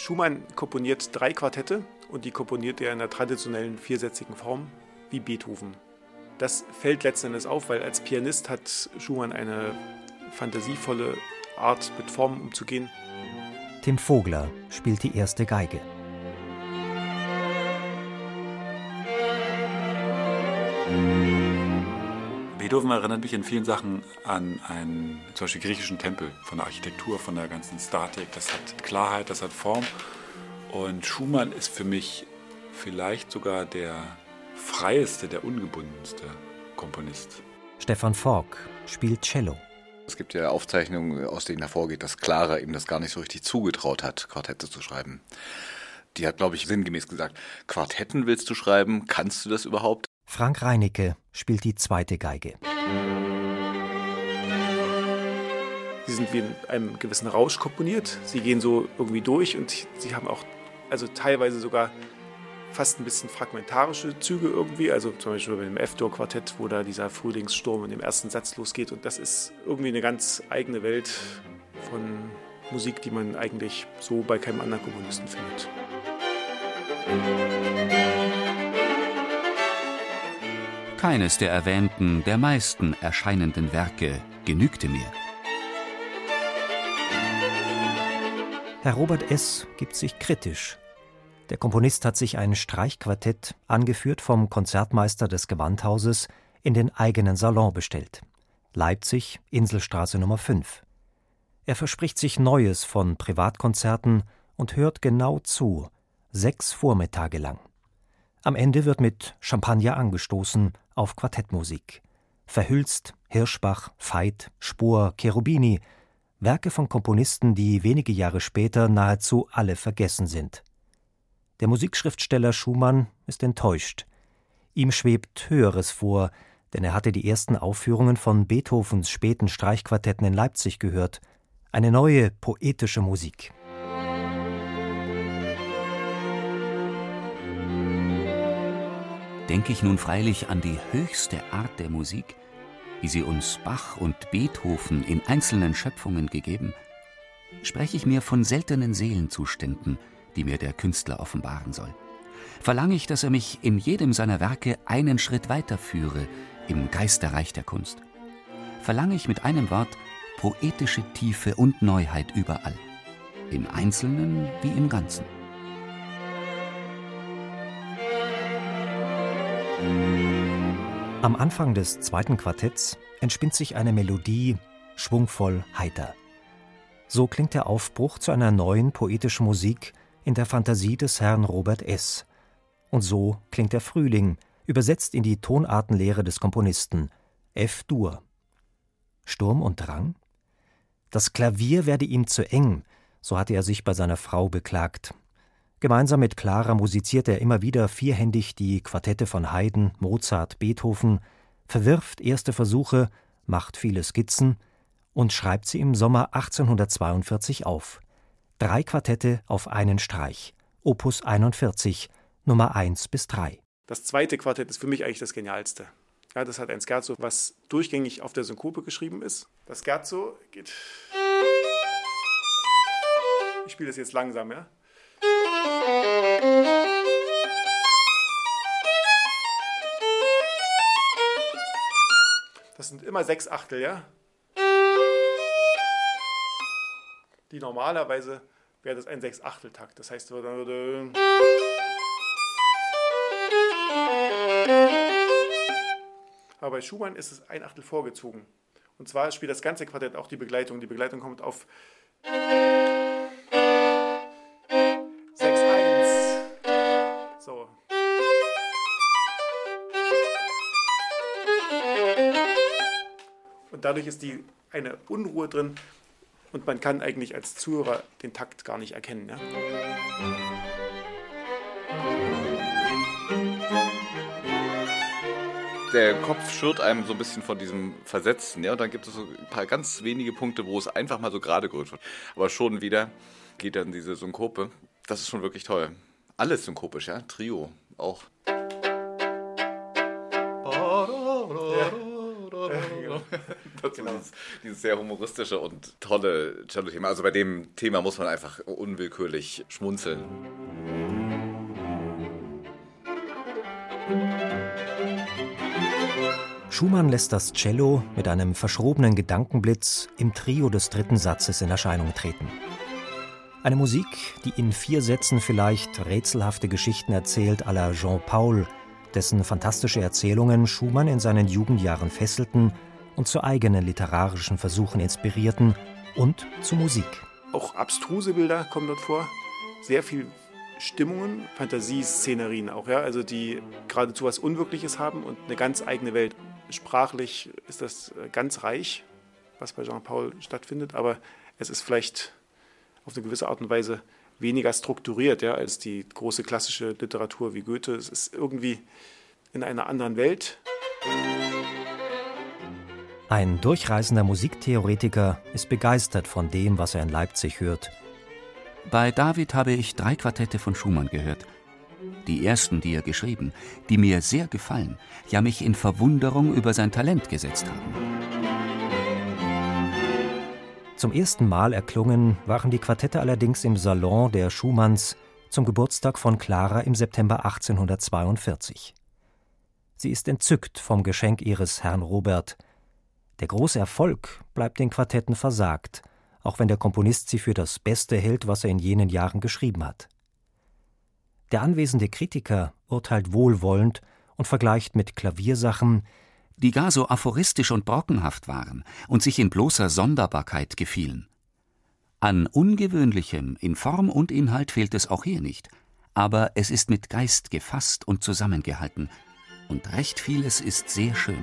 Schumann komponiert drei Quartette und die komponiert er in der traditionellen viersätzigen Form wie Beethoven. Das fällt letzten Endes auf, weil als Pianist hat Schumann eine fantasievolle Art, mit Formen umzugehen. Tim Vogler spielt die erste Geige. Beethoven erinnert mich in vielen Sachen an einen zum Beispiel griechischen Tempel, von der Architektur, von der ganzen Statik. Das hat Klarheit, das hat Form. Und Schumann ist für mich vielleicht sogar der freieste, der ungebundenste Komponist. Stefan Fork spielt Cello. Es gibt ja Aufzeichnungen, aus denen hervorgeht, dass Clara ihm das gar nicht so richtig zugetraut hat, Quartette zu schreiben. Die hat, glaube ich, sinngemäß gesagt, Quartetten willst du schreiben? Kannst du das überhaupt? Frank Reinicke spielt die zweite Geige. Sie sind wie in einem gewissen Rausch komponiert. Sie gehen so irgendwie durch und sie haben auch, also teilweise sogar fast ein bisschen fragmentarische Züge irgendwie. Also zum Beispiel bei dem F-Dur-Quartett, wo da dieser Frühlingssturm in dem ersten Satz losgeht. Und das ist irgendwie eine ganz eigene Welt von Musik, die man eigentlich so bei keinem anderen Komponisten findet. Keines der erwähnten, der meisten erscheinenden Werke genügte mir. Herr Robert S. gibt sich kritisch. Der Komponist hat sich ein Streichquartett, angeführt vom Konzertmeister des Gewandhauses, in den eigenen Salon bestellt. Leipzig, Inselstraße Nummer 5. Er verspricht sich Neues von Privatkonzerten und hört genau zu, sechs Vormittage lang. Am Ende wird mit Champagner angestoßen auf Quartettmusik. Verhülst, Hirschbach, Veit, Spohr, Cherubini, Werke von Komponisten, die wenige Jahre später nahezu alle vergessen sind. Der Musikschriftsteller Schumann ist enttäuscht. Ihm schwebt Höheres vor, denn er hatte die ersten Aufführungen von Beethovens späten Streichquartetten in Leipzig gehört. Eine neue, poetische Musik. Denke ich nun freilich an die höchste Art der Musik, wie sie uns Bach und Beethoven in einzelnen Schöpfungen gegeben, spreche ich mir von seltenen Seelenzuständen, die mir der Künstler offenbaren soll. Verlange ich, dass er mich in jedem seiner Werke einen Schritt weiterführe im Geisterreich der Kunst. Verlange ich mit einem Wort poetische Tiefe und Neuheit überall, im Einzelnen wie im Ganzen. Am Anfang des zweiten Quartetts entspinnt sich eine Melodie schwungvoll heiter. So klingt der Aufbruch zu einer neuen poetischen Musik in der Fantasie des Herrn Robert S. Und so klingt der Frühling, übersetzt in die Tonartenlehre des Komponisten F-Dur. Sturm und Drang? Das Klavier werde ihm zu eng, so hatte er sich bei seiner Frau beklagt. Gemeinsam mit Clara musiziert er immer wieder vierhändig die Quartette von Haydn, Mozart, Beethoven, verwirft erste Versuche, macht viele Skizzen und schreibt sie im Sommer 1842 auf. Drei Quartette auf einen Streich, Opus 41, Nummer 1 bis 3. Das zweite Quartett ist für mich eigentlich das genialste. Ja, das hat ein Scherzo, was durchgängig auf der Synkope geschrieben ist. Das Scherzo geht. Ich spiele das jetzt langsam, ja. Das sind immer sechs Achtel, ja? Die normalerweise wäre das ein Sechs-Achtel-Takt. Das heißt, dann würde. Aber bei Schumann ist es ein Achtel vorgezogen. Und zwar spielt das ganze Quartett auch die Begleitung. Die Begleitung kommt auf Und dadurch ist die, eine Unruhe drin und man kann eigentlich als Zuhörer den Takt gar nicht erkennen. Ja? der Kopf schürt einem so ein bisschen von diesem Versetzen, ja. Und dann gibt es so ein paar ganz wenige Punkte, wo es einfach mal so gerade gerührt wird. Aber schon wieder geht dann diese Synkope. Das ist schon wirklich toll. Alles synkopisch, ja. Trio auch. Das genau. dieses, dieses, sehr humoristische und tolle Cello-Thema. Also bei dem Thema muss man einfach unwillkürlich schmunzeln. Schumann lässt das Cello mit einem verschrobenen Gedankenblitz im Trio des dritten Satzes in Erscheinung treten. Eine Musik, die in vier Sätzen vielleicht rätselhafte Geschichten erzählt à la Jean Paul, dessen fantastische Erzählungen Schumann in seinen Jugendjahren fesselten und zu eigenen literarischen Versuchen inspirierten und zu Musik. Auch abstruse Bilder kommen dort vor, sehr viel Stimmungen, Fantasieszenerien auch, ja, also die geradezu was Unwirkliches haben und eine ganz eigene Welt. Sprachlich ist das äh, ganz reich, was bei Jean-Paul stattfindet, aber es ist vielleicht auf eine gewisse Art und Weise weniger strukturiert ja, als die große klassische Literatur wie Goethe. Es ist irgendwie in einer anderen Welt. Ein durchreisender Musiktheoretiker ist begeistert von dem, was er in Leipzig hört. Bei David habe ich drei Quartette von Schumann gehört. Die ersten, die er geschrieben, die mir sehr gefallen, ja mich in Verwunderung über sein Talent gesetzt haben. Zum ersten Mal erklungen waren die Quartette allerdings im Salon der Schumanns zum Geburtstag von Clara im September 1842. Sie ist entzückt vom Geschenk ihres Herrn Robert, der große Erfolg bleibt den Quartetten versagt, auch wenn der Komponist sie für das Beste hält, was er in jenen Jahren geschrieben hat. Der anwesende Kritiker urteilt wohlwollend und vergleicht mit Klaviersachen, die gar so aphoristisch und brockenhaft waren und sich in bloßer Sonderbarkeit gefielen. An Ungewöhnlichem in Form und Inhalt fehlt es auch hier nicht, aber es ist mit Geist gefasst und zusammengehalten, und recht vieles ist sehr schön.